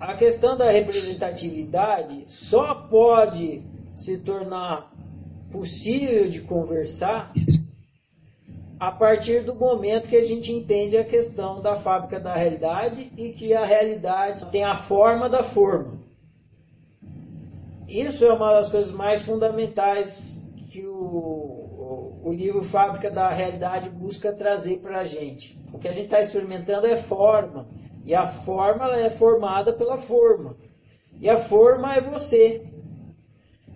a questão da representatividade só pode se tornar possível de conversar a partir do momento que a gente entende a questão da fábrica da realidade e que a realidade tem a forma da forma. Isso é uma das coisas mais fundamentais que o, o livro Fábrica da Realidade busca trazer para a gente. O que a gente está experimentando é forma, e a forma ela é formada pela forma, e a forma é você.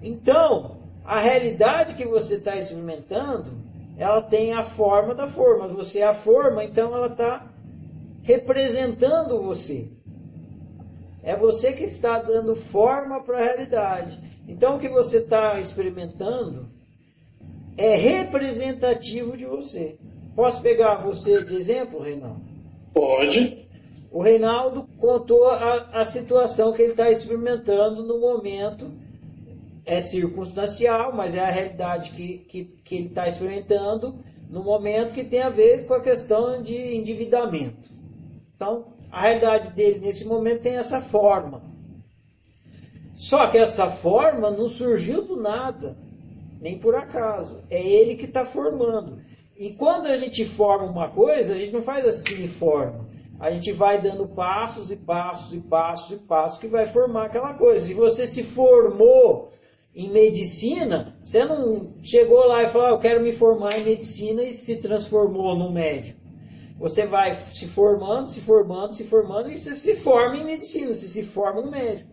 Então, a realidade que você está experimentando ela tem a forma da forma. Você é a forma, então ela está representando você. É você que está dando forma para a realidade. Então o que você está experimentando é representativo de você. Posso pegar você de exemplo, Reinaldo? Pode. O Reinaldo contou a, a situação que ele está experimentando no momento é circunstancial, mas é a realidade que, que, que ele está experimentando no momento que tem a ver com a questão de endividamento. Então, a realidade dele nesse momento tem essa forma. Só que essa forma não surgiu do nada, nem por acaso. É ele que está formando. E quando a gente forma uma coisa, a gente não faz assim e forma. A gente vai dando passos e passos e passos e passos que vai formar aquela coisa. Se você se formou em medicina, você não chegou lá e falou, ah, eu quero me formar em medicina e se transformou no médico. Você vai se formando, se formando, se formando e você se forma em medicina, você se forma um médico.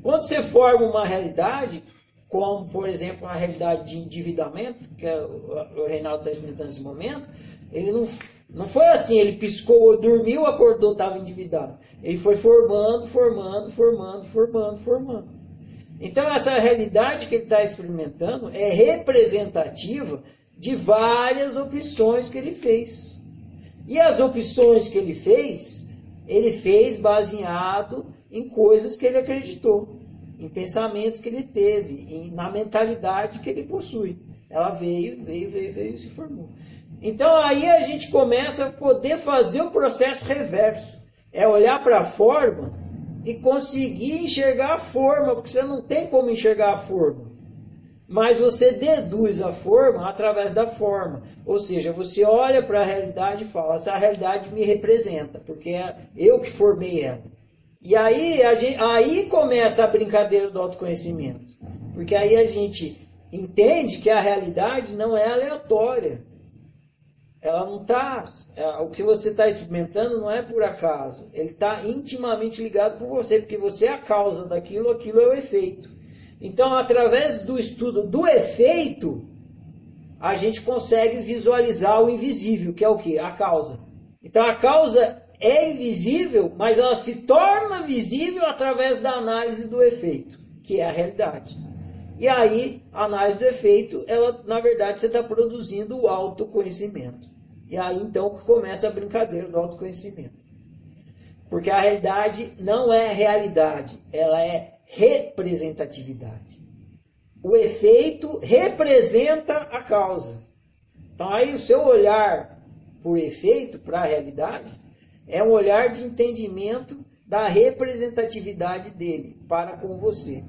Quando você forma uma realidade, como por exemplo a realidade de endividamento, que é o Reinaldo está experimentando nesse momento, ele não, não foi assim, ele piscou, dormiu, acordou, estava endividado. Ele foi formando, formando, formando, formando, formando. Então, essa realidade que ele está experimentando é representativa de várias opções que ele fez. E as opções que ele fez, ele fez baseado em coisas que ele acreditou, em pensamentos que ele teve, em, na mentalidade que ele possui. Ela veio, veio, veio, veio e se formou. Então aí a gente começa a poder fazer o processo reverso. É olhar para a forma e conseguir enxergar a forma, porque você não tem como enxergar a forma. Mas você deduz a forma através da forma. Ou seja, você olha para a realidade e fala: essa realidade me representa, porque é eu que formei ela. E aí, a gente, aí começa a brincadeira do autoconhecimento. Porque aí a gente entende que a realidade não é aleatória ela não está. É, o que você está experimentando não é por acaso. Ele está intimamente ligado com você, porque você é a causa daquilo, aquilo é o efeito. Então, através do estudo do efeito, a gente consegue visualizar o invisível, que é o que? A causa. Então, a causa é invisível, mas ela se torna visível através da análise do efeito, que é a realidade. E aí, a análise do efeito, ela, na verdade, você está produzindo o autoconhecimento. E aí então começa a brincadeira do autoconhecimento. Porque a realidade não é realidade, ela é representatividade. O efeito representa a causa. Então aí o seu olhar por efeito para a realidade é um olhar de entendimento da representatividade dele para com você.